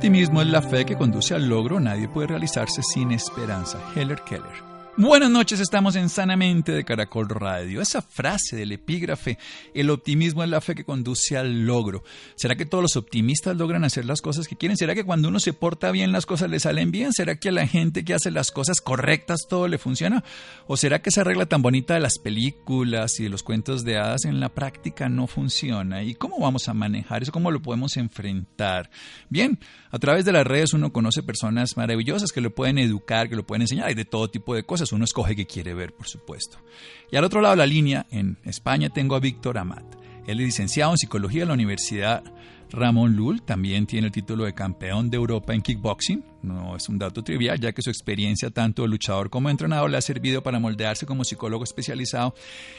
Optimismo es la fe que conduce al logro. Nadie puede realizarse sin esperanza. Heller Keller. Buenas noches, estamos en Sanamente de Caracol Radio. Esa frase del epígrafe, el optimismo es la fe que conduce al logro. ¿Será que todos los optimistas logran hacer las cosas que quieren? ¿Será que cuando uno se porta bien las cosas le salen bien? ¿Será que a la gente que hace las cosas correctas todo le funciona? ¿O será que esa regla tan bonita de las películas y de los cuentos de hadas en la práctica no funciona? ¿Y cómo vamos a manejar eso? ¿Cómo lo podemos enfrentar? Bien, a través de las redes uno conoce personas maravillosas que lo pueden educar, que lo pueden enseñar, hay de todo tipo de cosas uno escoge qué quiere ver, por supuesto. Y al otro lado de la línea, en España, tengo a Víctor Amat. Él es licenciado en psicología de la Universidad Ramón Lul, también tiene el título de campeón de Europa en kickboxing. No es un dato trivial, ya que su experiencia tanto de luchador como entrenador le ha servido para moldearse como psicólogo especializado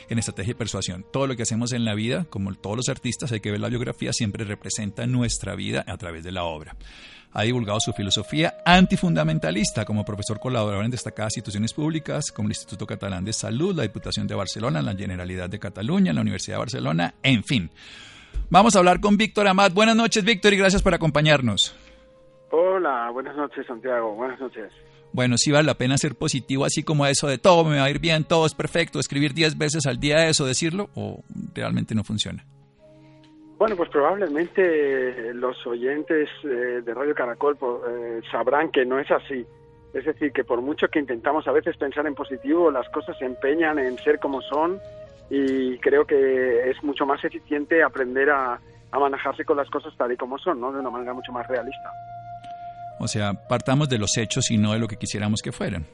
en estrategia y persuasión. Todo lo que hacemos en la vida, como todos los artistas, hay que ver la biografía, siempre representa nuestra vida a través de la obra ha divulgado su filosofía antifundamentalista como profesor colaborador en destacadas instituciones públicas como el Instituto Catalán de Salud, la Diputación de Barcelona, la Generalidad de Cataluña, la Universidad de Barcelona, en fin. Vamos a hablar con Víctor Amat. Buenas noches, Víctor, y gracias por acompañarnos. Hola, buenas noches, Santiago. Buenas noches. Bueno, sí vale la pena ser positivo, así como eso de todo me va a ir bien, todo es perfecto, escribir 10 veces al día eso, decirlo, o realmente no funciona. Bueno, pues probablemente los oyentes eh, de Radio Caracol eh, sabrán que no es así. Es decir, que por mucho que intentamos a veces pensar en positivo, las cosas se empeñan en ser como son y creo que es mucho más eficiente aprender a, a manejarse con las cosas tal y como son, ¿no? De una manera mucho más realista. O sea, partamos de los hechos y no de lo que quisiéramos que fueran.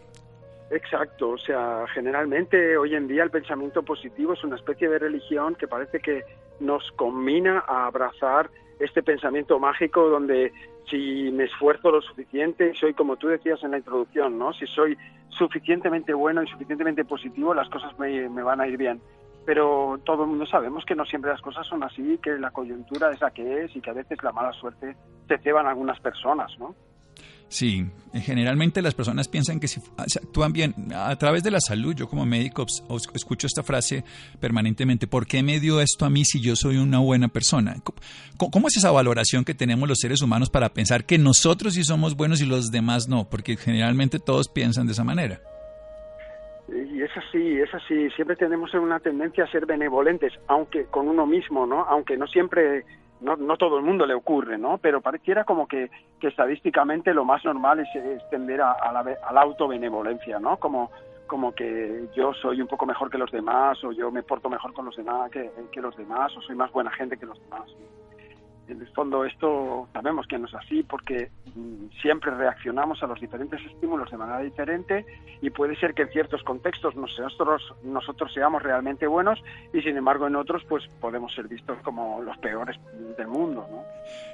Exacto, o sea, generalmente hoy en día el pensamiento positivo es una especie de religión que parece que nos combina a abrazar este pensamiento mágico donde si me esfuerzo lo suficiente, soy como tú decías en la introducción, ¿no? Si soy suficientemente bueno y suficientemente positivo, las cosas me, van a ir bien. Pero todo el mundo sabemos que no siempre las cosas son así, que la coyuntura es la que es y que a veces la mala suerte se ceban algunas personas, ¿no? Sí, generalmente las personas piensan que si actúan bien a través de la salud, yo como médico escucho esta frase permanentemente, ¿por qué me dio esto a mí si yo soy una buena persona? ¿Cómo es esa valoración que tenemos los seres humanos para pensar que nosotros sí somos buenos y los demás no? Porque generalmente todos piensan de esa manera. Es así, es así. Siempre tenemos una tendencia a ser benevolentes, aunque con uno mismo, ¿no? Aunque no siempre no, no todo el mundo le ocurre, ¿no? Pero pareciera como que, que estadísticamente lo más normal es, tender a, la, a la autobenevolencia, ¿no? Como, como que yo soy un poco mejor que los demás o yo me porto mejor con los demás que, que los demás o soy más buena gente que los demás en el fondo esto sabemos que no es así porque mm, siempre reaccionamos a los diferentes estímulos de manera diferente y puede ser que en ciertos contextos nosotros, nosotros seamos realmente buenos y sin embargo en otros pues podemos ser vistos como los peores del mundo. ¿no?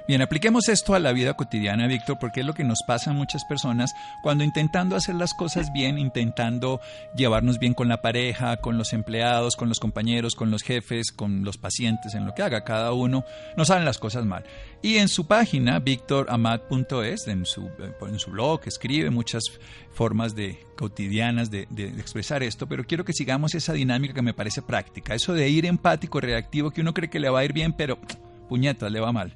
Bien, apliquemos esto a la vida cotidiana, Víctor, porque es lo que nos pasa a muchas personas cuando intentando hacer las cosas bien, intentando llevarnos bien con la pareja, con los empleados, con los compañeros, con los jefes, con los pacientes, en lo que haga cada uno, no salen las cosas mal. Y en su página, victoramad.es, en su, en su blog, escribe muchas formas de, cotidianas de, expresar esto, pero quiero que sigamos esa dinámica que me parece práctica, eso de ir empático, reactivo, que uno cree que le va a ir bien, pero puñetas, le va mal.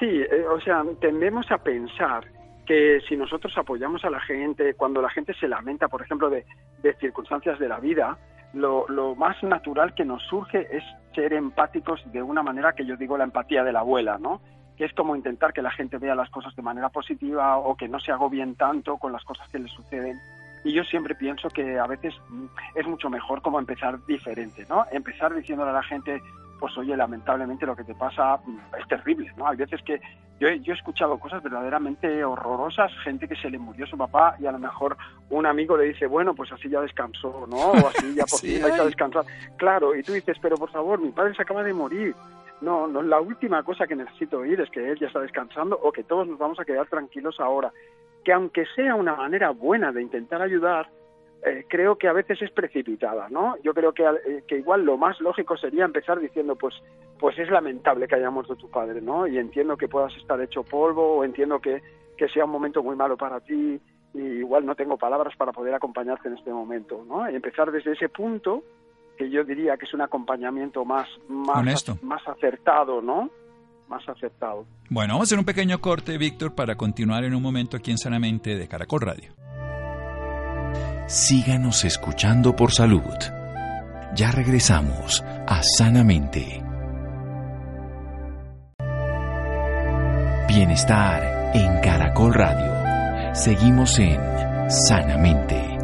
Sí, eh, o sea, tendemos a pensar que si nosotros apoyamos a la gente, cuando la gente se lamenta, por ejemplo, de, de circunstancias de la vida, lo, lo, más natural que nos surge es ser empáticos de una manera que yo digo la empatía de la abuela, ¿no? Que es como intentar que la gente vea las cosas de manera positiva o que no se agobien tanto con las cosas que les suceden. Y yo siempre pienso que a veces es mucho mejor como empezar diferente, ¿no? Empezar diciéndole a la gente, pues oye, lamentablemente lo que te pasa mm, es terrible, ¿no? Hay veces que yo he, yo he escuchado cosas verdaderamente horrorosas, gente que se le murió su papá y a lo mejor un amigo le dice, bueno, pues así ya descansó, ¿no? O así ya por fin hay que descansar. Claro, y tú dices, pero por favor, mi padre se acaba de morir. no, no, la última cosa que necesito oír es que él ya está descansando o que todos nos vamos a quedar tranquilos ahora. Que aunque sea una manera buena de intentar ayudar, eh, creo que a veces es precipitada, ¿no? Yo creo que, eh, que, igual lo más lógico sería empezar diciendo, pues, pues es lamentable que haya muerto tu padre, ¿no? Y entiendo que puedas estar hecho polvo, o entiendo que, que sea un momento muy malo para ti, y igual no tengo palabras para poder acompañarte en este momento, ¿no? Y empezar desde ese punto, que yo diría que es un acompañamiento más, más, más acertado, ¿no? Más acertado. Bueno, vamos a hacer un pequeño corte, Víctor, para continuar en un momento aquí en Sanamente de Caracol Radio síganos escuchando por salud. Ya regresamos a Sanamente. Bienestar en Caracol Radio. Seguimos en Sanamente.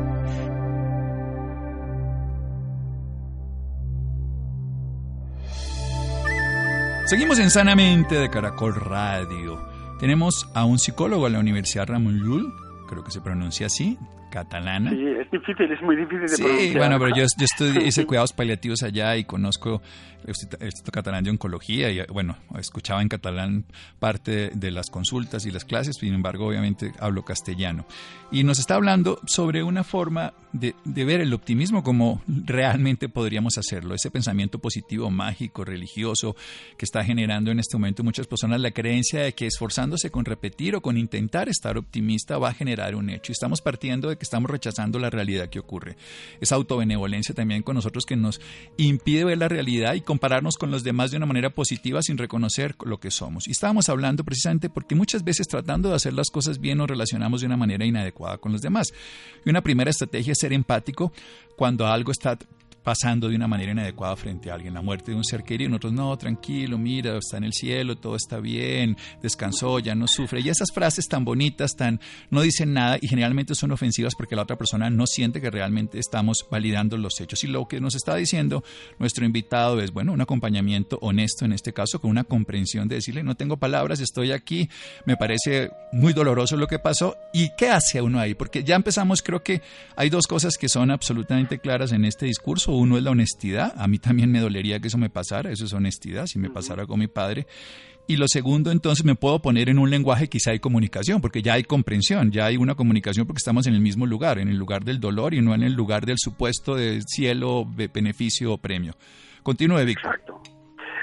Seguimos en Sanamente de Caracol Radio. Tenemos a un psicólogo a la Universidad Ramón Llull, creo que se pronuncia así, catalana. Sí, es difícil, es muy difícil de sí, pronunciar. Sí, bueno, pero yo, yo hice cuidados paliativos allá y conozco el Instituto Catalán de Oncología y, bueno, escuchaba en catalán parte de las consultas y las clases, sin embargo, obviamente hablo castellano. Y nos está hablando sobre una forma de, de ver el optimismo como realmente podríamos hacerlo, ese pensamiento positivo, mágico, religioso, que está generando en este momento muchas personas la creencia de que esforzándose con repetir o con intentar estar optimista va a generar un hecho. Y estamos partiendo de que estamos rechazando la realidad que ocurre. Esa autobenevolencia también con nosotros que nos impide ver la realidad y compararnos con los demás de una manera positiva sin reconocer lo que somos. Y estábamos hablando precisamente porque muchas veces tratando de hacer las cosas bien nos relacionamos de una manera inadecuada con los demás. Y una primera estrategia es ser empático cuando algo está pasando de una manera inadecuada frente a alguien. La muerte de un ser querido, nosotros no, tranquilo, mira, está en el cielo, todo está bien, descansó, ya no sufre. Y esas frases tan bonitas, tan no dicen nada y generalmente son ofensivas porque la otra persona no siente que realmente estamos validando los hechos. Y lo que nos está diciendo nuestro invitado es, bueno, un acompañamiento honesto en este caso, con una comprensión de decirle, no tengo palabras, estoy aquí, me parece muy doloroso lo que pasó. ¿Y qué hace uno ahí? Porque ya empezamos, creo que hay dos cosas que son absolutamente claras en este discurso uno es la honestidad. A mí también me dolería que eso me pasara, eso es honestidad, si me pasara con mi padre. Y lo segundo, entonces me puedo poner en un lenguaje quizá hay comunicación, porque ya hay comprensión, ya hay una comunicación porque estamos en el mismo lugar, en el lugar del dolor y no en el lugar del supuesto de cielo, beneficio o premio. Continúe, Víctor. Exacto.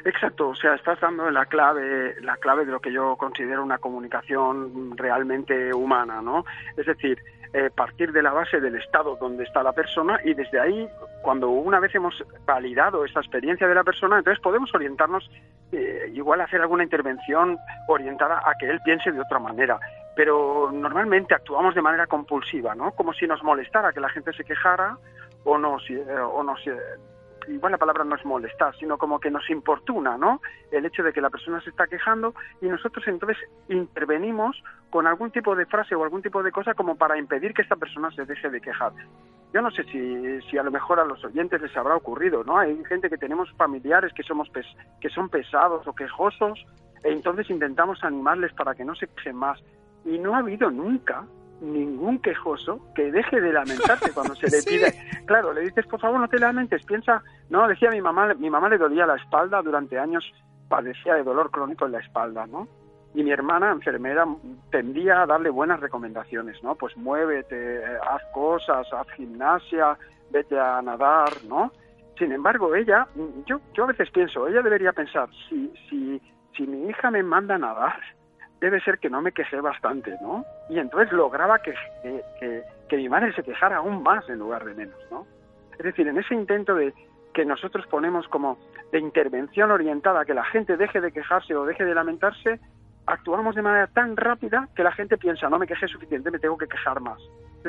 Exacto, o sea, estás dando la clave, la clave de lo que yo considero una comunicación realmente humana, ¿no? Es decir, eh, partir de la base del estado donde está la persona y desde ahí, cuando una vez hemos validado esa experiencia de la persona, entonces podemos orientarnos, eh, igual hacer alguna intervención orientada a que él piense de otra manera. Pero normalmente actuamos de manera compulsiva, ¿no? Como si nos molestara que la gente se quejara o nos, eh, o nos igual la palabra no es molestar, sino como que nos importuna, ¿no? El hecho de que la persona se está quejando y nosotros entonces intervenimos con algún tipo de frase o algún tipo de cosa como para impedir que esta persona se deje de quejar. Yo no sé si, si a lo mejor a los oyentes les habrá ocurrido, ¿no? Hay gente que tenemos familiares que somos que son pesados o quejosos e entonces intentamos animarles para que no se quejen más y no ha habido nunca ningún quejoso que deje de lamentarse cuando se le pide. Claro, le dices, por favor, no te lamentes, piensa. No, decía mi mamá, mi mamá le dolía la espalda durante años, padecía de dolor crónico en la espalda, ¿no? Y mi hermana, enfermera, tendía a darle buenas recomendaciones, ¿no? Pues muévete, haz cosas, haz gimnasia, vete a nadar, ¿no? Sin embargo, ella, yo, yo a veces pienso, ella debería pensar, si, si, si mi hija me manda a nadar, debe ser que no me quejé bastante, ¿no? Y entonces lograba que, que, mi madre se quejara aún más en lugar de menos, ¿no? Es decir, en ese intento de que nosotros ponemos como de intervención orientada a que la gente deje de quejarse o deje de lamentarse, actuamos de manera tan rápida que la gente piensa, no me quejé suficiente, me tengo que quejar más.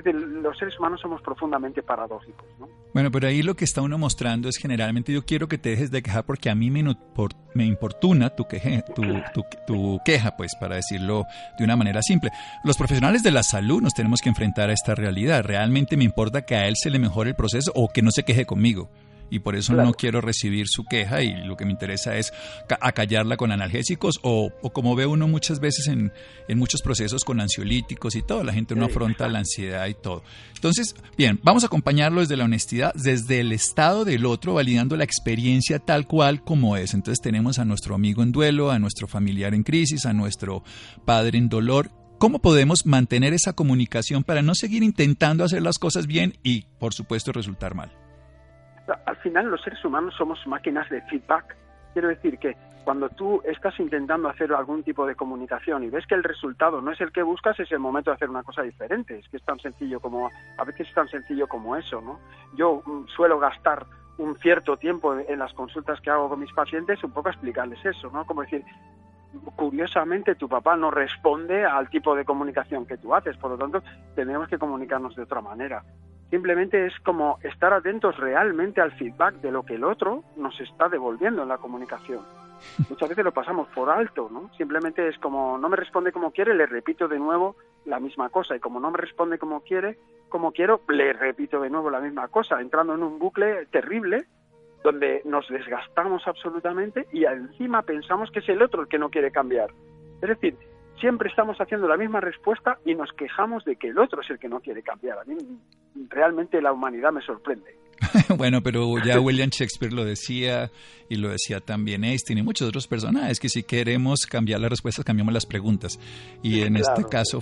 Los seres humanos somos profundamente paradójicos. ¿no? Bueno, pero ahí lo que está uno mostrando es generalmente yo quiero que te dejes de quejar porque a mí me, me importuna tu, queje, tu, tu, tu, queja, pues para decirlo de una manera simple. Los profesionales de la salud nos tenemos que enfrentar a esta realidad. ¿Realmente me importa que a él se le mejore el proceso o que no se queje conmigo? Y por eso no quiero recibir su queja y lo que me interesa es acallarla con analgésicos o, como ve uno muchas veces en, en, muchos procesos con ansiolíticos y todo, la gente no afronta la ansiedad y todo. Entonces, bien, vamos a acompañarlo desde la honestidad, desde el estado del otro, validando la experiencia tal cual como es. Entonces tenemos a nuestro amigo en duelo, a nuestro familiar en crisis, a nuestro padre en dolor. ¿Cómo podemos mantener esa comunicación para no seguir intentando hacer las cosas bien y, por supuesto, resultar mal? Al final los seres humanos somos máquinas de feedback. Quiero decir que cuando tú estás intentando hacer algún tipo de comunicación y ves que el resultado no es el que buscas, es el momento de hacer una cosa diferente. Es que es tan sencillo como, a veces es tan sencillo como eso, ¿no? Yo mm, suelo gastar un cierto tiempo en las consultas que hago con mis pacientes un poco explicarles eso, ¿no? Como decir, curiosamente tu papá no responde al tipo de comunicación que tú haces, por lo tanto tenemos que comunicarnos de otra manera. Simplemente es como estar atentos realmente al feedback de lo que el otro nos está devolviendo en la comunicación. Muchas veces lo pasamos por alto, ¿no? Simplemente es como no me responde como quiere, le repito de nuevo la misma cosa y como no me responde como quiere, como quiero, le repito de nuevo la misma cosa, entrando en un bucle terrible donde nos desgastamos absolutamente y encima pensamos que es el otro el que no quiere cambiar. Es decir, siempre estamos haciendo la misma respuesta y nos quejamos de que el otro es el que no quiere cambiar. A mí realmente la humanidad me sorprende. bueno, pero ya William Shakespeare lo decía y lo decía también Einstein y muchos otros personajes, que si queremos cambiar las respuestas, cambiamos las preguntas. Y en este caso,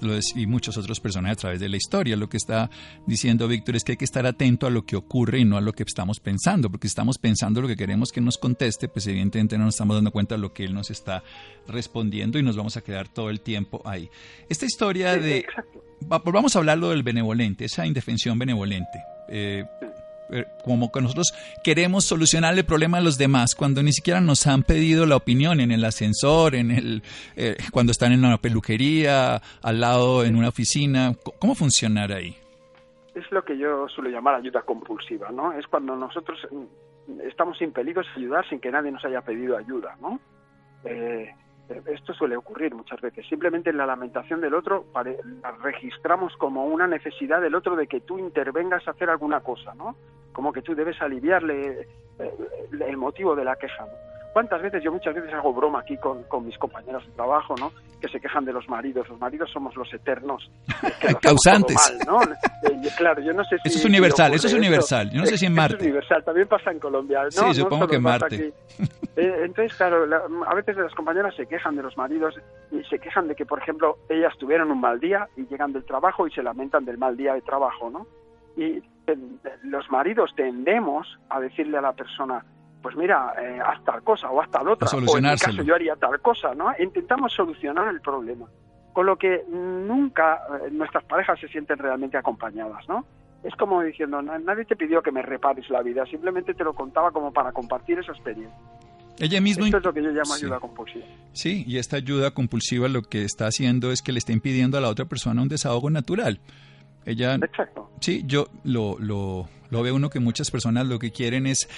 lo y muchos otros personajes a través de la historia, lo que está diciendo Víctor es que hay que estar atento a lo que ocurre y no a lo que estamos pensando, porque si estamos pensando lo que queremos que nos conteste, pues evidentemente no nos estamos dando cuenta de lo que él nos está respondiendo y nos vamos a quedar todo el tiempo ahí. Esta historia de... Vamos a hablarlo del benevolente, esa indefensión benevolente. Eh, eh, como que nosotros queremos solucionar el problema de los demás cuando ni siquiera nos han pedido la opinión en el ascensor, en el eh, cuando están en una peluquería, al lado en una oficina. ¿Cómo funcionar ahí? Es lo que yo suelo llamar ayuda compulsiva, ¿no? Es cuando nosotros mm, estamos impelidos a ayudar sin que nadie nos haya pedido ayuda, ¿no? Esto suele ocurrir muchas veces. Simplemente en la lamentación del otro la registramos como una necesidad del otro de que tú intervengas a hacer alguna cosa, ¿no? Como que tú debes aliviarle eh, el motivo de la queja. ¿Cuántas veces, yo muchas veces hago broma aquí con, mis compañeros de trabajo, ¿no? Que se quejan de los maridos. Los maridos somos los eternos. Causantes. ¿no? Eh, claro, yo no sé si... Eso es universal, eso es universal. Yo no sé si en Marte. es universal, también pasa en Colombia. ¿no? Sí, supongo que en Marte. Eh, entonces, claro, a veces las compañeras se quejan de los maridos y se quejan de que, por ejemplo, ellas tuvieron un mal día y llegan del trabajo y se lamentan del mal día de trabajo, ¿no? Y eh, los maridos tendemos a decirle a la persona, pues mira, eh, haz tal cosa o haz tal otra, o en mi caso yo haría tal cosa, ¿no? Intentamos solucionar el problema, con lo que nunca eh, nuestras parejas se sienten realmente acompañadas, ¿no? Es como diciendo, nadie te pidió que me repares la vida, simplemente te lo contaba como para compartir esa experiencia. Ella misma... Esto es lo que yo llamo ayuda compulsiva. Sí, y esta ayuda compulsiva lo que está haciendo es que le está impidiendo a la otra persona un desahogo natural. Ella, Exacto. Sí, yo lo, lo, lo veo uno que muchas personas lo que quieren es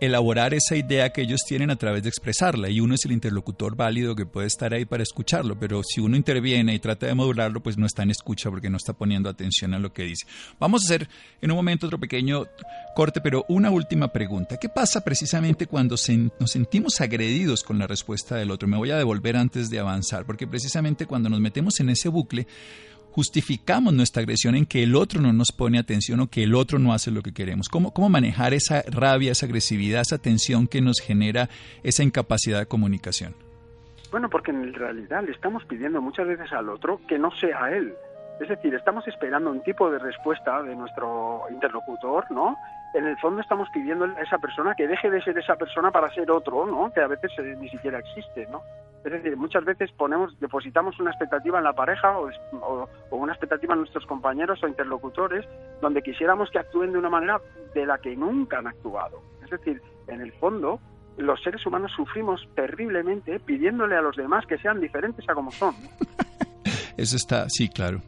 elaborar esa idea que ellos tienen a través de expresarla y uno es el interlocutor válido que puede estar ahí para escucharlo, pero si uno interviene y trata de modularlo, pues no está en escucha porque no está poniendo atención a lo que dice. Vamos a hacer en un momento otro pequeño corte, pero una última pregunta. ¿Qué pasa precisamente cuando nos sentimos agredidos con la respuesta del otro? Me voy a devolver antes de avanzar, porque precisamente cuando nos metemos en ese bucle, justificamos nuestra agresión en que el otro no nos pone atención o que el otro no hace lo que queremos. ¿Cómo, cómo manejar esa rabia, esa agresividad, esa tensión que nos genera esa incapacidad de comunicación? Bueno, porque en realidad le estamos pidiendo muchas veces al otro que no sea él. Es decir, estamos esperando un tipo de respuesta de nuestro interlocutor, ¿no? En el fondo estamos pidiendo a esa persona que deje de ser esa persona para ser otro, ¿no? Que a veces eh, ni siquiera existe, ¿no? Es decir, muchas veces ponemos, depositamos una expectativa en la pareja o, una expectativa en nuestros compañeros o interlocutores donde quisiéramos que actúen de una manera de la que nunca han actuado. Es decir, en el fondo, los seres humanos sufrimos terriblemente pidiéndole a los demás que sean diferentes a como son. Eso está, sí, claro.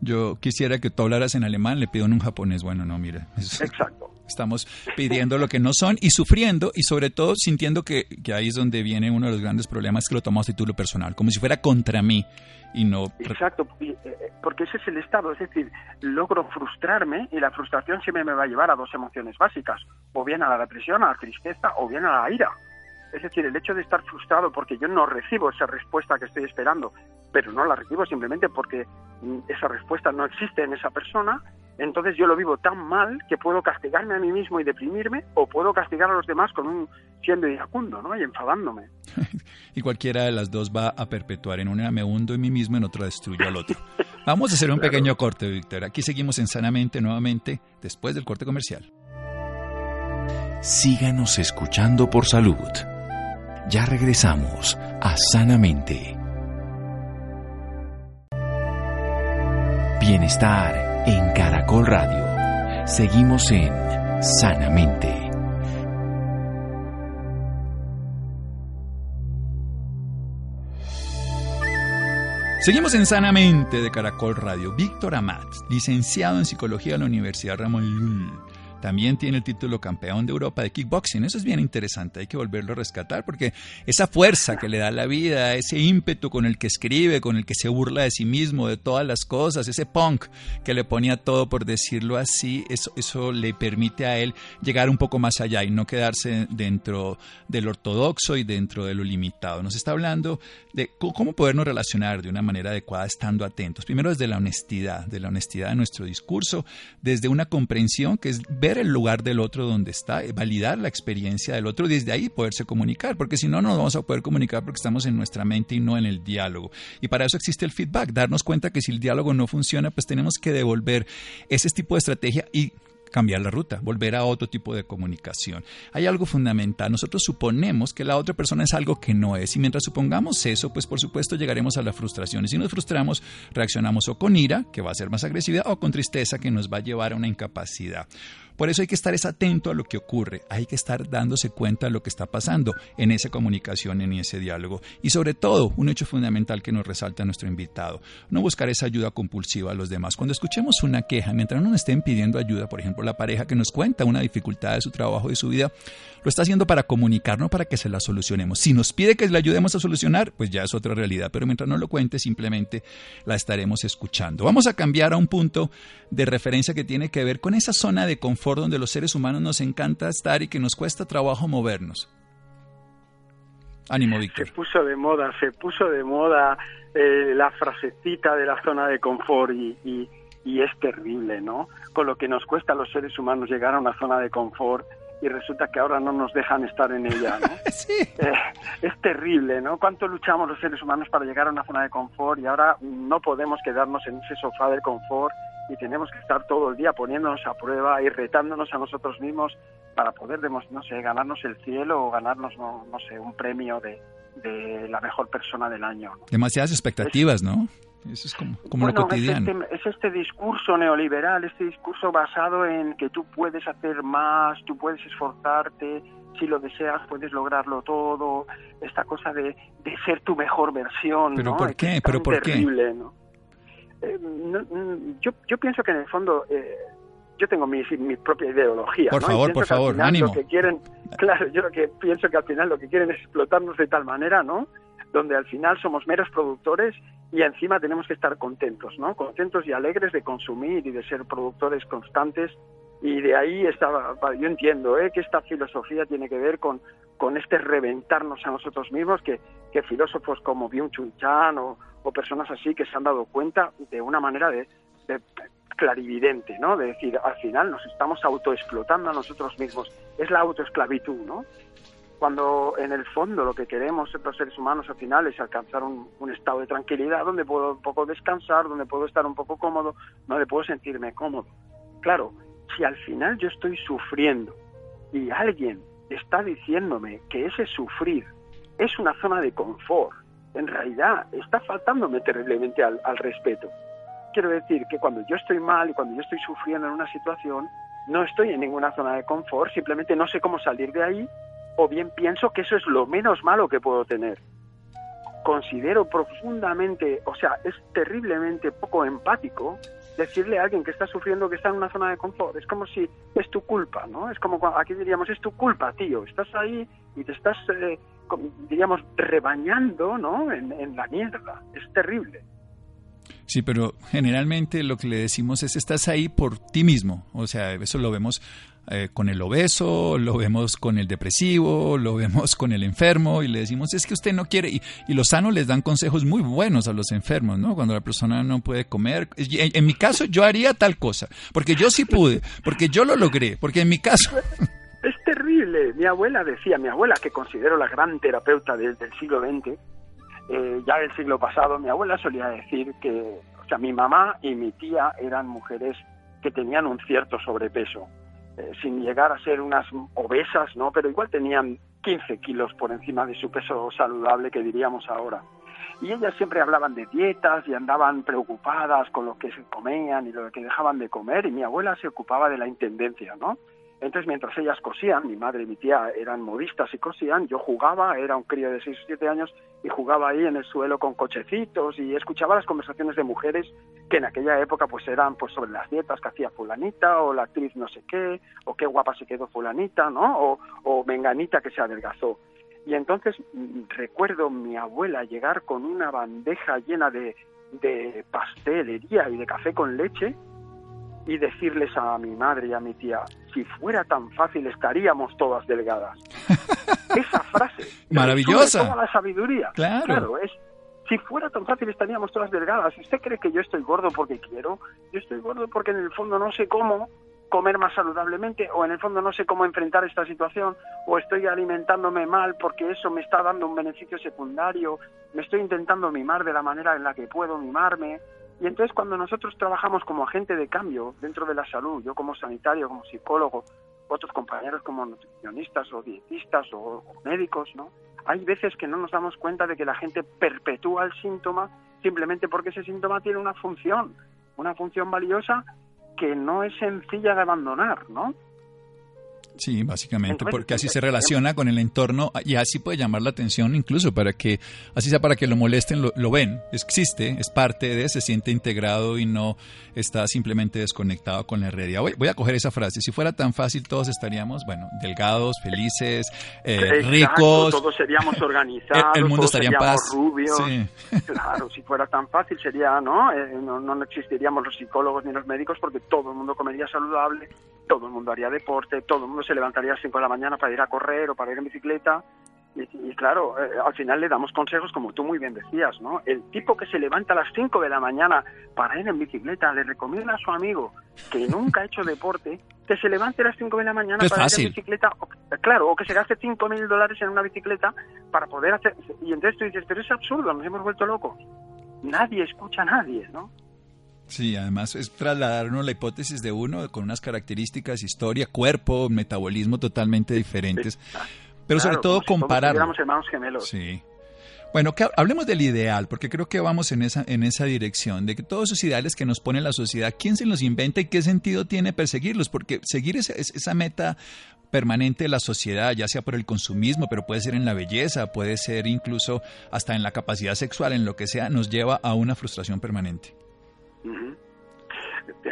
Yo quisiera que tú hablaras en alemán, le pido en un japonés. Bueno, no, mira. Exacto. Estamos pidiendo lo que no son y sufriendo y sobre todo sintiendo que, ahí es donde viene uno de los grandes problemas que lo tomamos a título personal, como si fuera contra mí y no... Exacto, eh, porque ese es el estado, es decir, logro frustrarme y la frustración siempre me va a llevar a dos emociones básicas, o bien a la depresión, a la tristeza, o bien a la ira. Es decir, el hecho de estar frustrado porque yo no recibo esa respuesta que estoy esperando, pero no la recibo simplemente porque mm, esa respuesta no existe en esa persona, entonces yo lo vivo tan mal que puedo castigarme a mí mismo y deprimirme o puedo castigar a los demás con un siendo iracundo, ¿no? Y enfadándome. y cualquiera de las dos va a perpetuar. En una me hundo en mí mismo, en otra destruyo al otro. Vamos a hacer un pequeño corte, Víctor. Aquí seguimos en Sanamente nuevamente después del corte comercial. Síganos escuchando por salud. Ya regresamos a Sanamente. Bienestar en Caracol Radio. Seguimos en Sanamente. Seguimos en Sanamente de Caracol Radio. Víctor Amat, licenciado en Psicología de la Universidad Ramón Llull también tiene el título campeón de Europa de kickboxing. Eso es bien interesante, hay que volverlo a rescatar porque esa fuerza que le da la vida, ese ímpetu con el que escribe, con el que se burla de sí mismo, de todas las cosas, ese punk que le ponía todo por decirlo así, eso, eso le permite a él llegar un poco más allá y no quedarse dentro del ortodoxo y dentro de lo limitado. Nos está hablando de cómo podernos relacionar de una manera adecuada estando atentos. Primero desde la honestidad, de la honestidad de nuestro discurso, desde una comprensión que es ver el lugar del otro donde está, eh, validar la experiencia del otro, desde ahí poderse comunicar, porque si no, no nos vamos a poder comunicar porque estamos en nuestra mente y no en el diálogo. Y para eso existe el feedback, darnos cuenta que si el diálogo no funciona, pues tenemos que devolver ese tipo de estrategia y cambiar la ruta, volver a otro tipo de comunicación. Hay algo fundamental. Nosotros suponemos que la otra persona es algo que no es. Y mientras supongamos eso, pues por supuesto llegaremos a la frustración. Y si nos frustramos, reaccionamos o con ira, que va a ser más agresividad, o con tristeza, que nos va a llevar a una incapacidad. Por eso hay que estar atento a lo que ocurre, hay que estar dándose cuenta de lo que está pasando en esa comunicación, en ese diálogo. Y sobre todo, un hecho fundamental que nos resalta nuestro invitado, no buscar esa ayuda compulsiva a los demás. Cuando escuchemos una queja, mientras no nos estén pidiendo ayuda, por ejemplo, la pareja que nos cuenta una dificultad de su trabajo, de su vida, lo está haciendo para comunicarnos, para que se la solucionemos. Si nos pide que le ayudemos a solucionar, pues ya es otra realidad, pero mientras no lo cuente, simplemente la estaremos escuchando. Vamos a cambiar a un punto de referencia que tiene que ver con esa zona de confort donde los seres humanos nos encanta estar y que nos cuesta trabajo movernos. Ánimo, Víctor. Se puso de moda, se puso de moda eh, la frasecita de la zona de confort y, y, es terrible, ¿no? Con lo que nos cuesta a los seres humanos llegar a una zona de confort y resulta que ahora no nos dejan estar en ella, ¿no? sí. Eh, es terrible, ¿no? ¿Cuánto luchamos los seres humanos para llegar a una zona de confort y ahora no podemos quedarnos en ese sofá de confort y tenemos que estar todo el día poniéndonos a prueba y retándonos a nosotros mismos para poder, no sé, ganarnos el cielo o ganarnos, no, no sé, un premio de, de la mejor persona del año. Demasiadas expectativas, ¿no? Eso es como, como lo cotidiano. Es este, es este discurso neoliberal, este discurso basado en que tú puedes hacer más, tú puedes esforzarte, si lo deseas puedes lograrlo todo, esta cosa de, de ser tu mejor versión. ¿Pero ¿no? por qué? ¿Pero por terrible, ¿no? Eh, yo, yo pienso que en el fondo eh, yo tengo mi, mi propia ideología. Por favor, por favor, ánimo. que quieren, claro, yo lo que pienso que al final lo que quieren es explotarnos de tal manera, ¿no? Donde al final somos meros productores y encima tenemos que estar contentos, ¿no? Contentos y alegres de consumir y de ser productores constantes. Y de ahí estaba, yo entiendo ¿eh? que esta filosofía tiene que ver con, con este reventarnos a nosotros mismos, que, que filósofos como Byung-Chun Chan o, o personas así que se han dado cuenta de una manera de, clarividente, ¿no? De decir, al final nos estamos autoexplotando a nosotros mismos. Es la autoesclavitud, ¿no? Cuando en el fondo lo que queremos los seres humanos al final es alcanzar un, estado de tranquilidad donde puedo un poco descansar, donde puedo estar un poco cómodo, donde puedo sentirme cómodo. Claro, si al final yo estoy sufriendo y alguien está diciéndome que ese sufrir es una zona de confort, en realidad está faltándome terriblemente al, respeto. Quiero decir que cuando yo estoy mal y cuando yo estoy sufriendo en una situación, no estoy en ninguna zona de confort, simplemente no sé cómo salir de ahí, o bien pienso que eso es lo menos malo que puedo tener. Considero profundamente, o sea, es terriblemente poco empático decirle a alguien que está sufriendo que está en una zona de confort. Es como si es tu culpa, ¿no? Es como aquí diríamos, es tu culpa, tío. Estás ahí y te estás, eh, diríamos, rebañando, ¿no? En, en la mierda. Es terrible. Sí, pero generalmente lo que le decimos es estás ahí por ti mismo. O sea, eso lo vemos eh, con el obeso, lo vemos con el depresivo, lo vemos con el enfermo y le decimos es que usted no quiere y, los sanos les dan consejos muy buenos a los enfermos, ¿no? Cuando la persona no puede comer. En, mi caso yo haría tal cosa, porque yo sí pude, porque yo lo logré, porque en mi caso... Es terrible. Mi abuela decía, mi abuela que considero la gran terapeuta del, siglo XX, eh, ya del siglo pasado, mi abuela solía decir que, o sea, mi mamá y mi tía eran mujeres que tenían un cierto sobrepeso eh, sin llegar a ser unas obesas, ¿no? Pero igual tenían 15 kilos por encima de su peso saludable, que diríamos ahora. Y ellas siempre hablaban de dietas y andaban preocupadas con lo que se comían y lo que dejaban de comer, y mi abuela se ocupaba de la intendencia, ¿no? Entonces, mientras ellas cosían, mi madre y mi tía eran modistas y cosían, yo jugaba, era un crío de 6 o 7 años, y jugaba ahí en el suelo con cochecitos y escuchaba las conversaciones de mujeres que en aquella época pues eran pues sobre las dietas que hacía fulanita, o la actriz no sé qué, o qué guapa se quedó fulanita, ¿no? O, o menganita que se adelgazó. Y entonces mm, recuerdo mi abuela llegar con una bandeja llena de, de pastelería y de café con leche, y decirles a mi madre y a mi tía, si fuera tan fácil estaríamos todas delgadas. Esa frase. Maravillosa. Toda la sabiduría. Claro. es, si fuera tan fácil estaríamos todas delgadas. Si usted cree que yo estoy gordo porque quiero, yo estoy gordo porque en el fondo no sé cómo comer más saludablemente o en el fondo no sé cómo enfrentar esta situación o estoy alimentándome mal porque eso me está dando un beneficio secundario, me estoy intentando mimar de la manera en la que puedo mimarme, y entonces cuando nosotros trabajamos como agente de cambio dentro de la salud, yo como sanitario, como psicólogo, otros compañeros como nutricionistas o dietistas o, médicos, ¿no? Hay veces que no nos damos cuenta de que la gente perpetúa el síntoma simplemente porque ese síntoma tiene una función, una función valiosa que no es sencilla de abandonar, ¿no? Sí, básicamente, porque así se relaciona con el entorno y así puede llamar la atención incluso para que, así sea para que lo molesten, lo, ven, existe, es parte de, se siente integrado y no está simplemente desconectado con la realidad. Voy, voy a coger esa frase, si fuera tan fácil todos estaríamos, bueno, delgados, felices, eh, ricos. Todos seríamos organizados, el, mundo estaría en paz. Rubios. Claro, si fuera tan fácil sería, ¿no? Eh, ¿no? No existiríamos los psicólogos ni los médicos porque todo el mundo comería saludable, todo el mundo haría deporte, todo el mundo se levantaría a las 5 de la mañana para ir a correr o para ir en bicicleta. Y, claro, eh, al final le damos consejos como tú muy bien decías, ¿no? El tipo que se levanta a las 5 de la mañana para ir en bicicleta le recomienda a su amigo que nunca ha hecho deporte que se levante a las 5 de la mañana para ir en bicicleta, claro, o que se gaste 5 mil dólares en una bicicleta para poder hacer... Y entonces tú dices, pero es absurdo, nos hemos vuelto locos. Nadie escucha a nadie, ¿no? Sí, además es trasladarnos la hipótesis de uno con unas características, historia, cuerpo, metabolismo totalmente diferentes. Pero sobre todo comparar. hermanos gemelos. Sí. Bueno, que hablemos del ideal, porque creo que vamos en esa, en esa dirección, de que todos esos ideales que nos pone la sociedad, ¿quién se los inventa y qué sentido tiene perseguirlos? Porque seguir esa, esa meta permanente de la sociedad, ya sea por el consumismo, pero puede ser en la belleza, puede ser incluso hasta en la capacidad sexual, en lo que sea, nos lleva a una frustración permanente.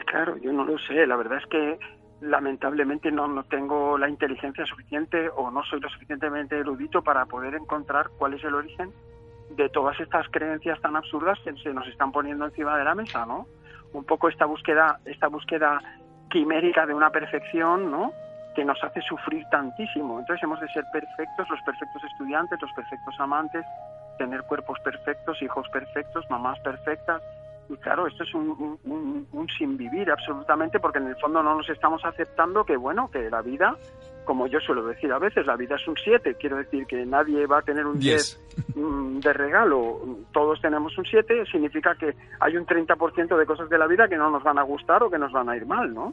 Claro, yo no lo sé. La verdad es que lamentablemente no, no tengo la inteligencia suficiente o no soy lo suficientemente erudito para poder encontrar cuál es el origen de todas estas creencias tan absurdas que se nos están poniendo encima de la mesa, ¿no? Un poco esta búsqueda, esta búsqueda quimérica de una perfección, ¿no? que nos hace sufrir tantísimo. Entonces hemos de ser perfectos, los perfectos estudiantes, los perfectos amantes, tener cuerpos perfectos, hijos perfectos, mamás perfectas, y claro, esto es un, un, sin vivir absolutamente porque en el fondo no nos estamos aceptando que, bueno, que la vida, como yo suelo decir a veces, la vida es un 7. Quiero decir que nadie va a tener un 10 mm, de regalo. Todos tenemos un 7. Significa que hay un 30% de cosas de la vida que no nos van a gustar o que nos van a ir mal, ¿no?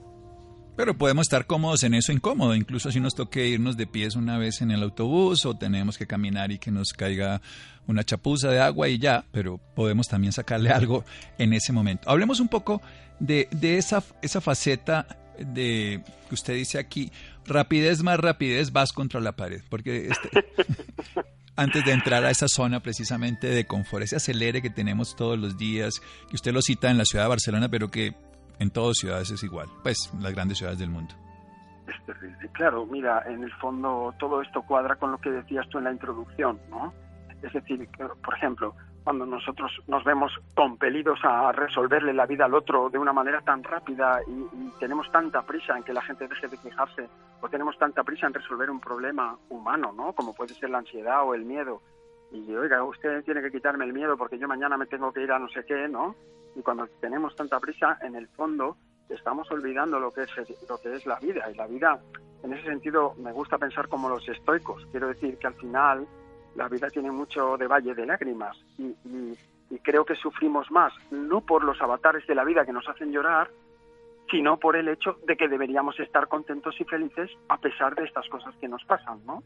Pero podemos estar cómodos en eso incómodo, incluso si nos toque irnos de pies una vez en el autobús o tenemos que caminar y que nos caiga una chapuza de agua y ya, pero podemos también sacarle algo en ese momento. Hablemos un poco de, esa, esa faceta de que usted dice aquí, rapidez más rapidez, vas contra la pared, porque este, antes de entrar a esa zona precisamente de confort, ese acelere que tenemos todos los días, que usted lo cita en la ciudad de Barcelona, pero que En todas ciudades es igual, pues las grandes ciudades del mundo. Es terrible. Claro, mira, en el fondo todo esto cuadra con lo que decías tú en la introducción, ¿no? Es decir, por ejemplo, cuando nosotros nos vemos compelidos a resolverle la vida al otro de una manera tan rápida y, tenemos tanta prisa en que la gente deje de quejarse o tenemos tanta prisa en resolver un problema humano, ¿no? Como puede ser la ansiedad o el miedo. Y oiga, usted tiene que quitarme el miedo porque yo mañana me tengo que ir a no sé qué, ¿no? Y cuando tenemos tanta prisa, en el fondo estamos olvidando lo que es lo que es la vida y la vida en ese sentido me gusta pensar como los estoicos. Quiero decir que al final la vida tiene mucho de valle de lágrimas y, creo que sufrimos más, no por los avatares de la vida que nos hacen llorar, sino por el hecho de que deberíamos estar contentos y felices a pesar de estas cosas que nos pasan, ¿no?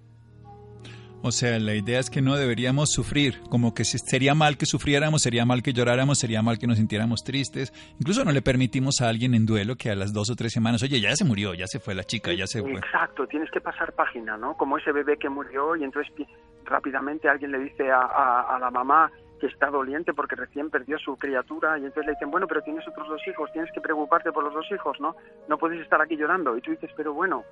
O sea, la idea es que no deberíamos sufrir, como que sería mal que sufriéramos, sería mal que lloráramos, sería mal que nos sintiéramos tristes. Incluso no le permitimos a alguien en duelo que a las dos o tres semanas, oye, ya se murió, ya se fue la chica, ya se fue. Exacto, tienes que pasar página, ¿no? Como ese bebé que murió y entonces rápidamente alguien le dice a, la mamá que está doliente porque recién perdió su criatura y entonces le dicen, bueno, pero tienes otros dos hijos, tienes que preocuparte por los dos hijos, ¿no? No puedes estar aquí llorando. Y tú dices, pero bueno,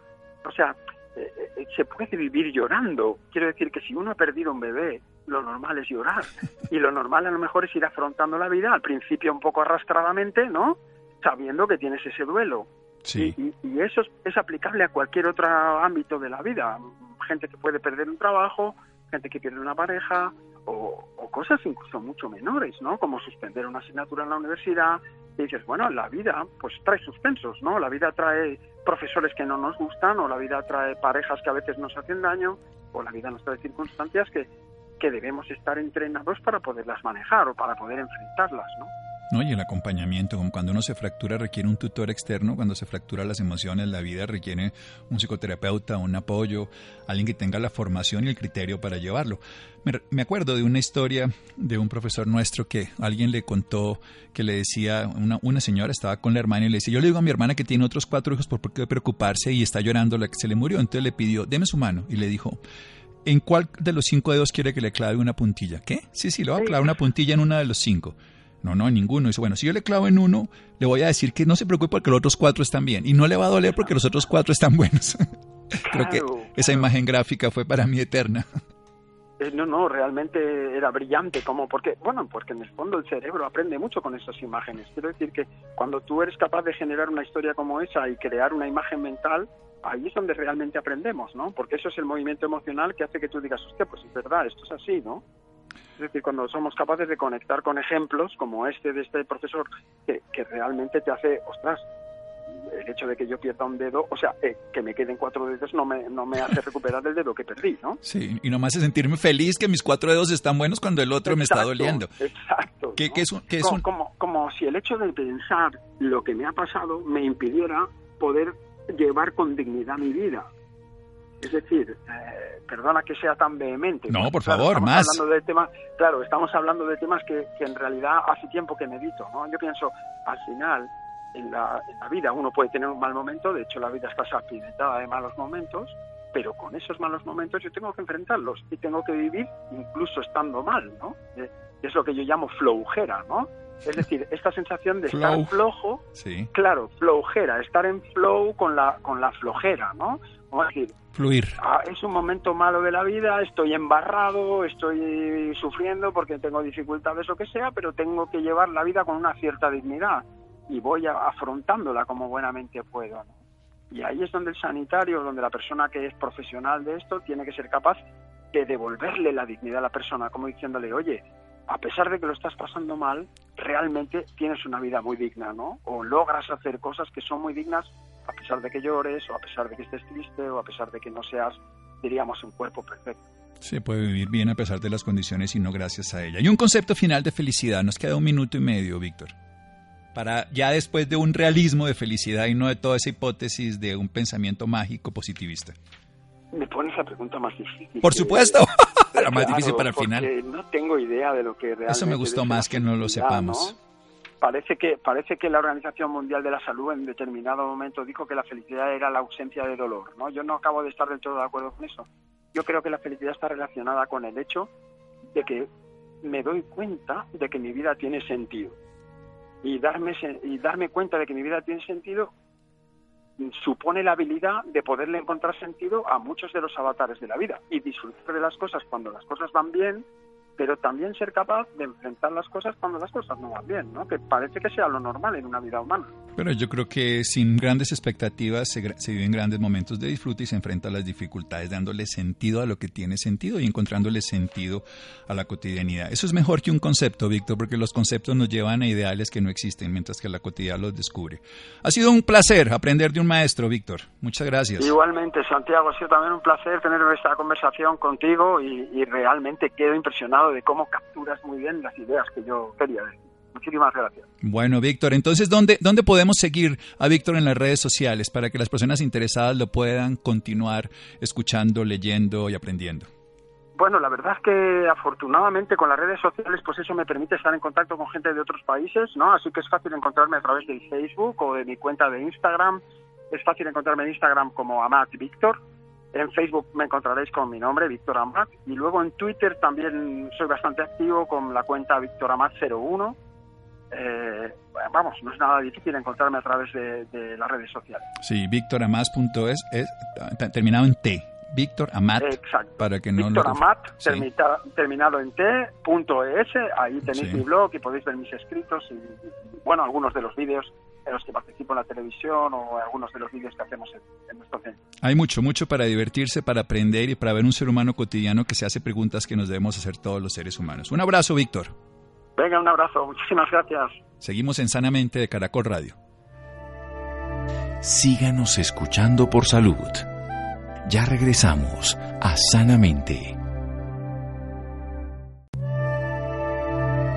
o sea, eh, eh, se puede vivir llorando. Quiero decir que si uno ha perdido un bebé, lo normal es llorar. Y lo normal a lo mejor es ir afrontando la vida, al principio un poco arrastradamente, ¿no? Sabiendo que tienes ese duelo. Sí. Y, eso es, aplicable a cualquier otro ámbito de la vida. Gente que puede perder un trabajo, gente que pierde una pareja, o, o cosas incluso mucho menores, ¿no? Como suspender una asignatura en la universidad, y dices, bueno, la vida pues trae suspensos, ¿no? La vida trae profesores que no nos gustan, o la vida trae parejas que a veces nos hacen daño, o la vida nos trae circunstancias que, que debemos estar entrenados para poderlas manejar o para poder enfrentarlas, ¿no? ¿No? Y el acompañamiento, como cuando uno se fractura requiere un tutor externo, cuando se fractura las emociones, la vida requiere un psicoterapeuta, un apoyo, alguien que tenga la formación y el criterio para llevarlo. Me, acuerdo de una historia de un profesor nuestro que alguien le contó que le decía, una, una señora estaba con la hermana y le decía, yo le digo a mi hermana que tiene otros cuatro hijos por qué preocuparse y está llorando la que se le murió. Entonces le pidió, deme su mano y le dijo, ¿En cuál de los cinco dedos quiere que le clave una puntilla? ¿Qué? Sí, sí, le voy a clavar una puntilla en una de los cinco. No, no, ninguno. Dice, bueno, si yo le clavo en uno, le voy a decir que no se preocupe porque los otros cuatro están bien. Y no le va a doler porque los otros cuatro están buenos. Creo que esa imagen gráfica fue para mí eterna. Eh, no, no, realmente era brillante, como porque, bueno, porque en el fondo el cerebro aprende mucho con esas imágenes. Quiero decir que cuando tú eres capaz de generar una historia como esa y crear una imagen mental, ahí es donde realmente aprendemos, ¿no? Porque eso es el movimiento emocional que hace que tú digas, hostia, pues es verdad, esto es así, ¿no? Es decir, cuando somos capaces de conectar con ejemplos como este de este profesor, que, realmente te hace, ostras, el hecho de que yo pierda un dedo, o sea, eh, que me queden cuatro dedos no me, no me hace recuperar el dedo que perdí, ¿no? Sí, y no me hace sentirme feliz que mis cuatro dedos están buenos cuando el otro me está doliendo. Exacto. ¿Qué, es, es como, como, como si el hecho de pensar lo que me ha pasado me impidiera poder llevar con dignidad mi vida. Es decir, eh, perdona que sea tan vehemente. No, por favor, más. Hablando de temas, claro, estamos hablando de temas que, en realidad hace tiempo que medito. ¿no? Yo pienso, al final, en la, en la vida uno puede tener un mal momento, de hecho la vida está salpimentada de malos momentos, pero con esos malos momentos yo tengo que enfrentarlos y tengo que vivir incluso estando mal, ¿no? Eh, es lo que yo llamo flojera, ¿no? Es decir, esta sensación de estar flojo, sí. claro, flojera, estar en flow con la, con la flojera, ¿no? decir, fluir. Ah, es un momento malo de la vida, estoy embarrado, estoy sufriendo porque tengo dificultades o que sea, pero tengo que llevar la vida con una cierta dignidad y voy afrontándola como buenamente puedo. Y ahí es donde el sanitario, donde la persona que es profesional de esto, tiene que ser capaz de devolverle la dignidad a la persona, como diciéndole, oye, a pesar de que lo estás pasando mal, realmente tienes una vida muy digna, ¿no? O logras hacer cosas que son muy dignas a pesar de que llores, o a pesar de que estés triste, o a pesar de que no seas, diríamos, un cuerpo perfecto. Se puede vivir bien a pesar de las condiciones y no gracias a ella. Y un concepto final de felicidad. Nos queda un minuto y medio, Víctor. Para ya después de un realismo de felicidad y no de toda esa hipótesis de un pensamiento mágico positivista. Me pones la pregunta más difícil. Por supuesto. Más difícil para el final. No tengo idea de lo que realmente. Eso me gustó más que no lo sepamos parece que parece que la Organización Mundial de la Salud en determinado momento dijo que la felicidad era la ausencia de dolor, ¿no? Yo no acabo de estar del todo de acuerdo con eso. Yo creo que la felicidad está relacionada con el hecho de que me doy cuenta de que mi vida tiene sentido. y darme, y darme cuenta de que mi vida tiene sentido supone la habilidad de poderle encontrar sentido a muchos de los avatares de la vida y disfrutar de las cosas cuando las cosas van bien pero también ser capaz de enfrentar las cosas cuando las cosas no van bien, ¿no? que parece que sea lo normal en una vida humana. Pero yo creo que sin grandes expectativas se, viven grandes momentos de disfrute y se enfrenta a las dificultades dándole sentido a lo que tiene sentido y encontrándole sentido a la cotidianidad. Eso es mejor que un concepto, Víctor, porque los conceptos nos llevan a ideales que no existen, mientras que la cotidianidad los descubre. Ha sido un placer aprender de un maestro, Víctor. Muchas gracias. Igualmente, Santiago, ha sido también un placer tener esta conversación contigo y realmente quedo impresionado de cómo capturas muy bien las ideas que yo quería decir. Muchísimas gracias. Bueno, Víctor, entonces, ¿dónde, ¿dónde podemos seguir a Víctor en las redes sociales para que las personas interesadas lo puedan continuar escuchando, leyendo y aprendiendo? Bueno, la verdad es que afortunadamente con las redes sociales, pues eso me permite estar en contacto con gente de otros países, ¿no? Así que es fácil encontrarme a través de Facebook o de mi cuenta de Instagram. Es fácil encontrarme en Instagram como Amat Víctor en Facebook me encontraréis con mi nombre, Víctor Amat, y luego en Twitter también soy bastante activo con la cuenta Víctor Amat01. Eh, vamos, no es nada difícil encontrarme a través de, las redes sociales. Sí, victoramas.es es terminado en T. Víctor Amat. Exacto. Para que no Víctor Amat, terminado en T, punto .es, ahí tenéis mi blog y podéis ver mis escritos y, bueno, algunos de los vídeos en los que participo en la televisión o algunos de los vídeos que hacemos en, nuestro centro. Hay mucho, mucho para divertirse, para aprender y para ver un ser humano cotidiano que se hace preguntas que nos debemos hacer todos los seres humanos. Un abrazo, Víctor. Venga, un abrazo. Muchísimas gracias. Seguimos en Sanamente de Caracol Radio. Síganos escuchando por salud. Ya regresamos a Sanamente.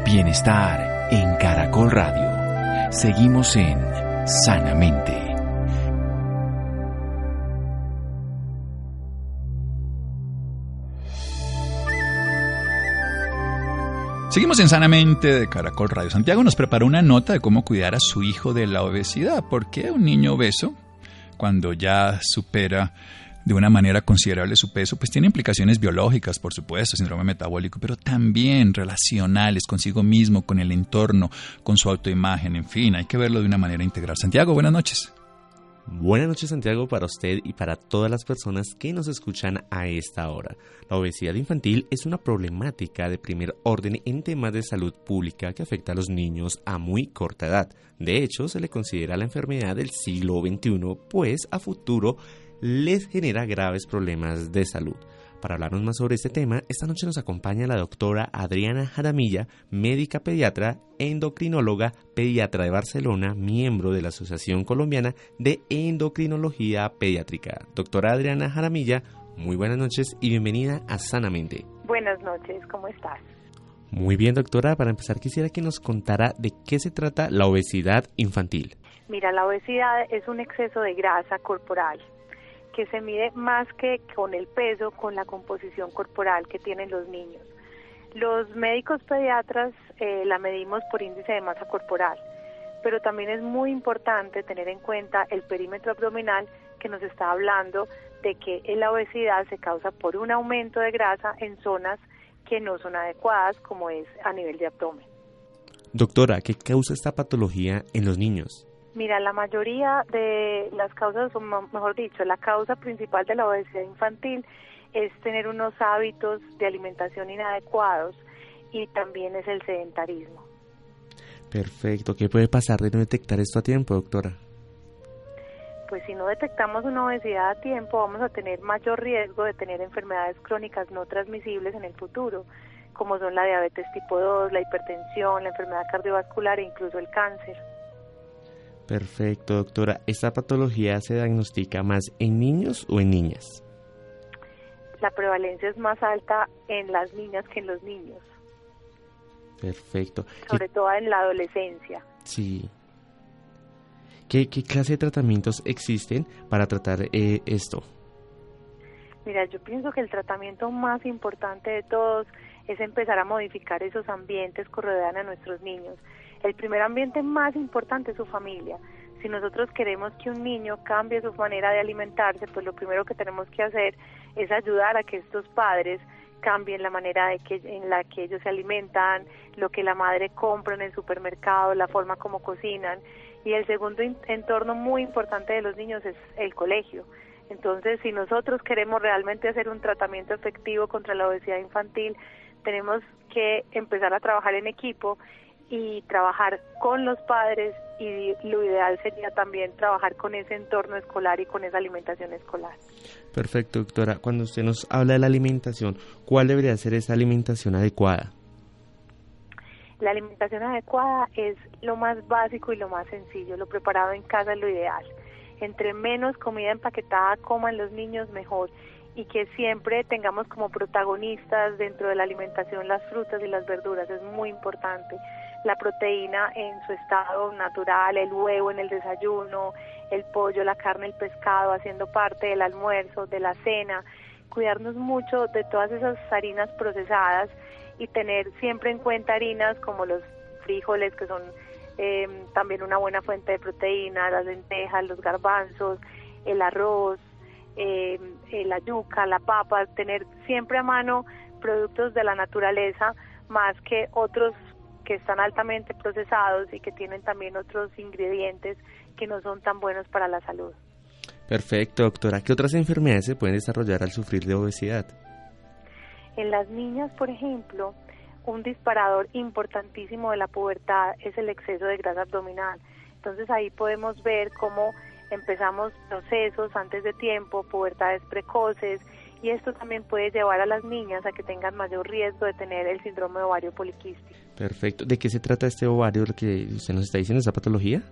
Bienestar en Caracol Radio. Seguimos en Sanamente. Seguimos en Sanamente de Caracol Radio. Santiago nos preparó una nota de cómo cuidar a su hijo de la obesidad. ¿Por qué un niño obeso, cuando ya supera de una manera considerable su peso, pues tiene implicaciones biológicas, por supuesto, síndrome metabólico, pero también relacionales consigo mismo, con el entorno, con su autoimagen, en fin, hay que verlo de una manera integral. Santiago, buenas noches. Buenas noches Santiago para usted y para todas las personas que nos escuchan a esta hora. La obesidad infantil es una problemática de primer orden en temas de salud pública que afecta a los niños a muy corta edad. De hecho, se le considera la enfermedad del siglo XXI, pues a futuro les genera graves problemas de salud. Para hablarnos más sobre este tema, esta noche nos acompaña la doctora Adriana Jaramilla, médica pediatra, endocrinóloga, pediatra de Barcelona, miembro de la Asociación Colombiana de Endocrinología Pediátrica. Doctora Adriana Jaramilla, muy buenas noches y bienvenida a Sanamente. Buenas noches, ¿cómo estás? Muy bien, doctora. Para empezar, quisiera que nos contara de qué se trata la obesidad infantil. Mira, la obesidad es un exceso de grasa corporal que se mide más que con el peso, con la composición corporal que tienen los niños. Los médicos pediatras eh, la medimos por índice de masa corporal, pero también es muy importante tener en cuenta el perímetro abdominal que nos está hablando de que la obesidad se causa por un aumento de grasa en zonas que no son adecuadas, como es a nivel de abdomen. Doctora, ¿qué causa esta patología en los niños? Mira, la mayoría de las causas, o mejor dicho, la causa principal de la obesidad infantil es tener unos hábitos de alimentación inadecuados y también es el sedentarismo. Perfecto. ¿Qué puede pasar de no detectar esto a tiempo, doctora? Pues si no detectamos una obesidad a tiempo, vamos a tener mayor riesgo de tener enfermedades crónicas no transmisibles en el futuro, como son la diabetes tipo 2, la hipertensión, la enfermedad cardiovascular e incluso el cáncer. Perfecto, doctora. ¿Esta patología se diagnostica más en niños o en niñas? La prevalencia es más alta en las niñas que en los niños. Perfecto. Sobre todo en la adolescencia. Sí. ¿Qué, clase de tratamientos existen para tratar eh, esto? Mira, yo pienso que el tratamiento más importante de todos es empezar a modificar esos ambientes que rodean a nuestros niños el primer ambiente más importante es su familia. Si nosotros queremos que un niño cambie su manera de alimentarse, pues lo primero que tenemos que hacer es ayudar a que estos padres cambien la manera de que, en la que ellos se alimentan, lo que la madre compra en el supermercado, la forma como cocinan. Y el segundo entorno muy importante de los niños es el colegio. Entonces, si nosotros queremos realmente hacer un tratamiento efectivo contra la obesidad infantil, tenemos que empezar a trabajar en equipo y trabajar con los padres y lo ideal sería también trabajar con ese entorno escolar y con esa alimentación escolar. Perfecto, doctora. Cuando usted nos habla de la alimentación, ¿cuál debería ser esa alimentación adecuada? La alimentación adecuada es lo más básico y lo más sencillo. Lo preparado en casa es lo ideal. Entre menos comida empaquetada coman los niños, mejor y que siempre tengamos como protagonistas dentro de la alimentación las frutas y las verduras, es muy importante. La proteína en su estado natural, el huevo en el desayuno, el pollo, la carne, el pescado haciendo parte del almuerzo, de la cena, cuidarnos mucho de todas esas harinas procesadas y tener siempre en cuenta harinas como los frijoles que son eh, también una buena fuente de proteína, las lentejas, los garbanzos, el arroz, eh, la yuca, la papa, tener siempre a mano productos de la naturaleza más que otros que están altamente procesados y que tienen también otros ingredientes que no son tan buenos para la salud. Perfecto, doctora. ¿Qué otras enfermedades se pueden desarrollar al sufrir de obesidad? En las niñas, por ejemplo, un disparador importantísimo de la pubertad es el exceso de grasa abdominal. Entonces ahí podemos ver cómo empezamos procesos antes de tiempo, pubertades precoces, y esto también puede llevar a las niñas a que tengan mayor riesgo de tener el síndrome de ovario poliquístico. Perfecto. ¿De qué se trata este ovario, lo que usted nos está diciendo, esa patología?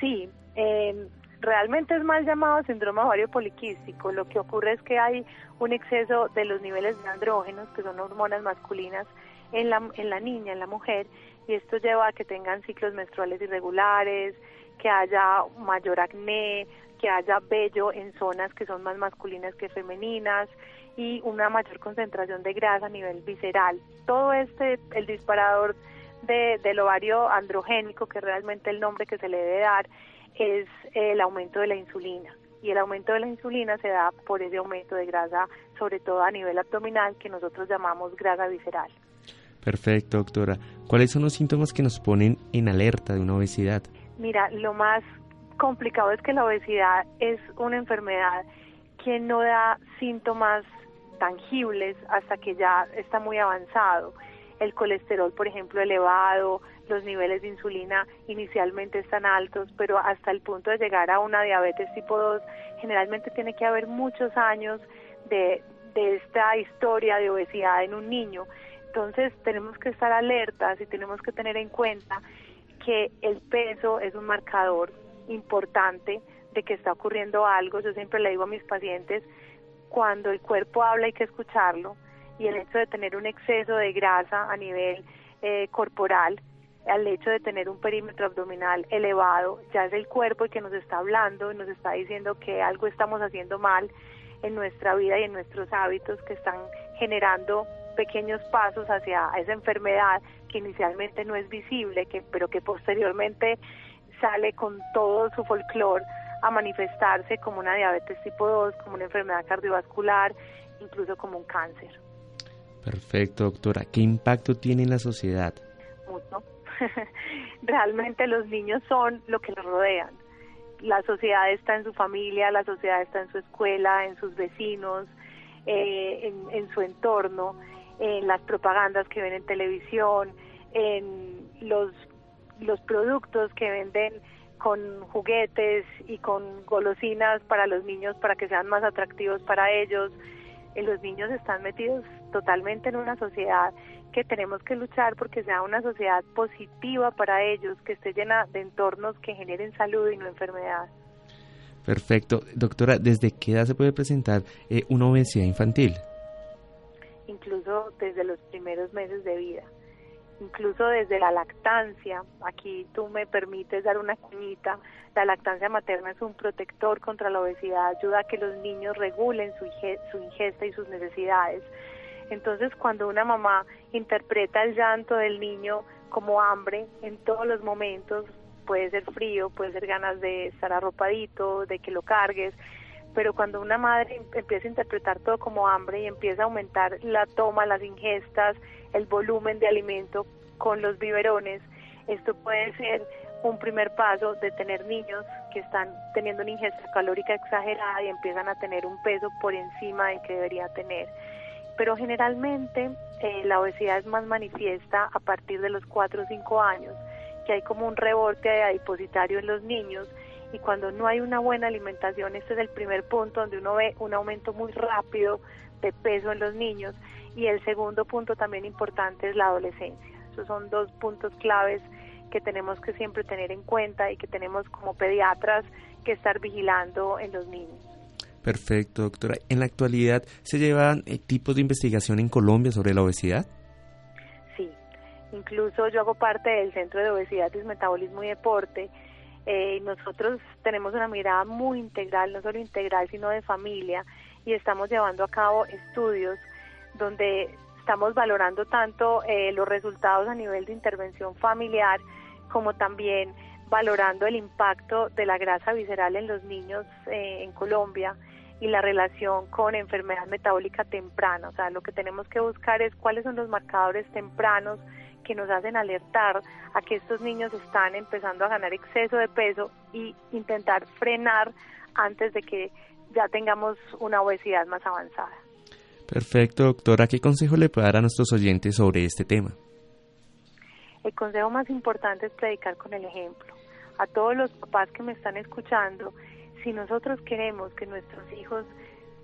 Sí, eh, realmente es mal llamado síndrome ovario poliquístico. Lo que ocurre es que hay un exceso de los niveles de andrógenos, que son hormonas masculinas, en la, en la niña, en la mujer, y esto lleva a que tengan ciclos menstruales irregulares, que haya mayor acné, que haya vello en zonas que son más masculinas que femeninas y una mayor concentración de grasa a nivel visceral. Todo este, el disparador de, del ovario androgénico, que realmente el nombre que se le debe dar, es el aumento de la insulina. Y el aumento de la insulina se da por ese aumento de grasa, sobre todo a nivel abdominal, que nosotros llamamos grasa visceral. Perfecto, doctora. ¿Cuáles son los síntomas que nos ponen en alerta de una obesidad? Mira, lo más complicado es que la obesidad es una enfermedad que no da síntomas tangibles hasta que ya está muy avanzado. El colesterol, por ejemplo, elevado, los niveles de insulina inicialmente están altos, pero hasta el punto de llegar a una diabetes tipo 2, generalmente tiene que haber muchos años de, de esta historia de obesidad en un niño. Entonces tenemos que estar alertas y tenemos que tener en cuenta que el peso es un marcador importante de que está ocurriendo algo. Yo siempre le digo a mis pacientes, cuando el cuerpo habla hay que escucharlo y el hecho de tener un exceso de grasa a nivel eh, corporal, al hecho de tener un perímetro abdominal elevado, ya es el cuerpo el que nos está hablando nos está diciendo que algo estamos haciendo mal en nuestra vida y en nuestros hábitos que están generando pequeños pasos hacia esa enfermedad que inicialmente no es visible, que, pero que posteriormente sale con todo su folclore a manifestarse como una diabetes tipo 2, como una enfermedad cardiovascular, incluso como un cáncer. Perfecto, doctora. ¿Qué impacto tiene en la sociedad? Mucho. Realmente los niños son lo que los rodean. La sociedad está en su familia, la sociedad está en su escuela, en sus vecinos, eh, en su entorno en las propagandas que ven en televisión, en los, los productos que venden con juguetes y con golosinas para los niños para que sean más atractivos para ellos. Eh, los niños están metidos totalmente en una sociedad que tenemos que luchar porque sea una sociedad positiva para ellos, que esté llena de entornos que generen salud y no enfermedad. Perfecto. Doctora, ¿desde qué edad se puede presentar eh, una obesidad infantil? incluso desde los primeros meses de vida, incluso desde la lactancia. Aquí tú me permites dar una cuñita. La lactancia materna es un protector contra la obesidad, ayuda a que los niños regulen su, su ingesta y sus necesidades. Entonces, cuando una mamá interpreta el llanto del niño como hambre en todos los momentos, puede ser frío, puede ser ganas de estar arropadito, de que lo cargues, pero cuando una madre em, empieza a interpretar todo como hambre y empieza a aumentar la toma, las ingestas, el volumen de alimento con los biberones, esto puede ser un primer paso de tener niños que están teniendo una ingesta calórica exagerada y empiezan a tener un peso por encima del que debería tener. Pero generalmente eh, la obesidad es más manifiesta a partir de los 4 o 5 años, que hay como un rebote adipositario en los niños y cuando no hay una buena alimentación, este es el primer punto donde uno ve un aumento muy rápido de peso en los niños y el segundo punto también importante es la adolescencia. Esos son dos puntos claves que tenemos que siempre tener en cuenta y que tenemos como pediatras que estar vigilando en los niños. Perfecto, doctora. En la actualidad, ¿se llevan eh, tipos de investigación en Colombia sobre la obesidad? Sí, incluso yo hago parte del Centro de Obesidad, Metabolismo y Deporte. Eh, nosotros tenemos una mirada muy integral, no solo integral, sino de familia, y estamos llevando a cabo estudios donde estamos valorando tanto eh, los resultados a nivel de intervención familiar como también valorando el impacto de la grasa visceral en los niños eh, en Colombia y la relación con enfermedad metabólica temprana. O sea, lo que tenemos que buscar es cuáles son los marcadores tempranos que nos hacen alertar a que estos niños están empezando a ganar exceso de peso y intentar frenar antes de que ya tengamos una obesidad más avanzada. Perfecto, doctora. ¿Qué consejo le puede dar a nuestros oyentes sobre este tema? El consejo más importante es predicar con el ejemplo. A todos los papás que me están escuchando, si nosotros queremos que nuestros hijos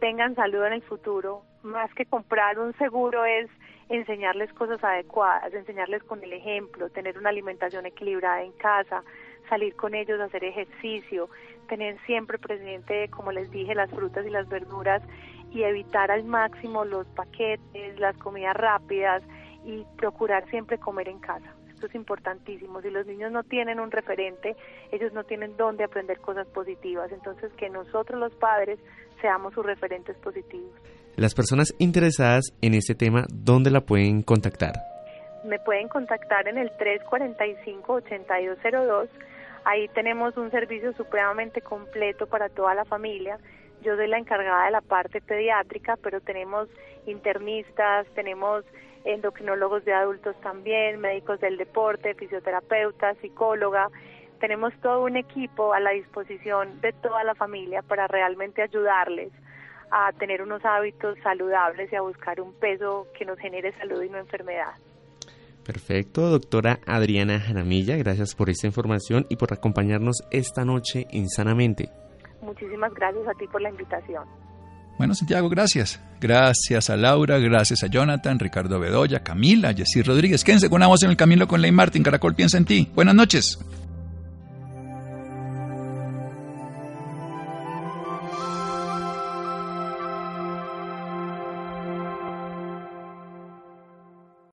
tengan salud en el futuro, más que comprar un seguro es enseñarles cosas adecuadas, enseñarles con el ejemplo, tener una alimentación equilibrada en casa, salir con ellos a hacer ejercicio, tener siempre presente, como les dije, las frutas y las verduras y evitar al máximo los paquetes, las comidas rápidas y procurar siempre comer en casa esto es importantísimo. Si los niños no tienen un referente, ellos no tienen dónde aprender cosas positivas. Entonces, que nosotros los padres seamos sus referentes positivos. Las personas interesadas en este tema, ¿dónde la pueden contactar? Me pueden contactar en el 345-8202. Ahí tenemos un servicio supremamente completo para toda la familia. Yo soy la encargada de la parte pediátrica, pero tenemos internistas, tenemos endocrinólogos de adultos también, médicos del deporte, fisioterapeutas, psicóloga. Tenemos todo un equipo a la disposición de toda la familia para realmente ayudarles a tener unos hábitos saludables y a buscar un peso que nos genere salud y no enfermedad. Perfecto, doctora Adriana Janamilla, gracias por esta información y por acompañarnos esta noche insanamente. Muchísimas gracias a ti por la invitación. Bueno, Santiago, gracias. Gracias a Laura, gracias a Jonathan, Ricardo Bedoya, Camila, Jessy Rodríguez. Quédense con una voz en el camino con Ley Martin. Caracol piensa en ti. Buenas noches.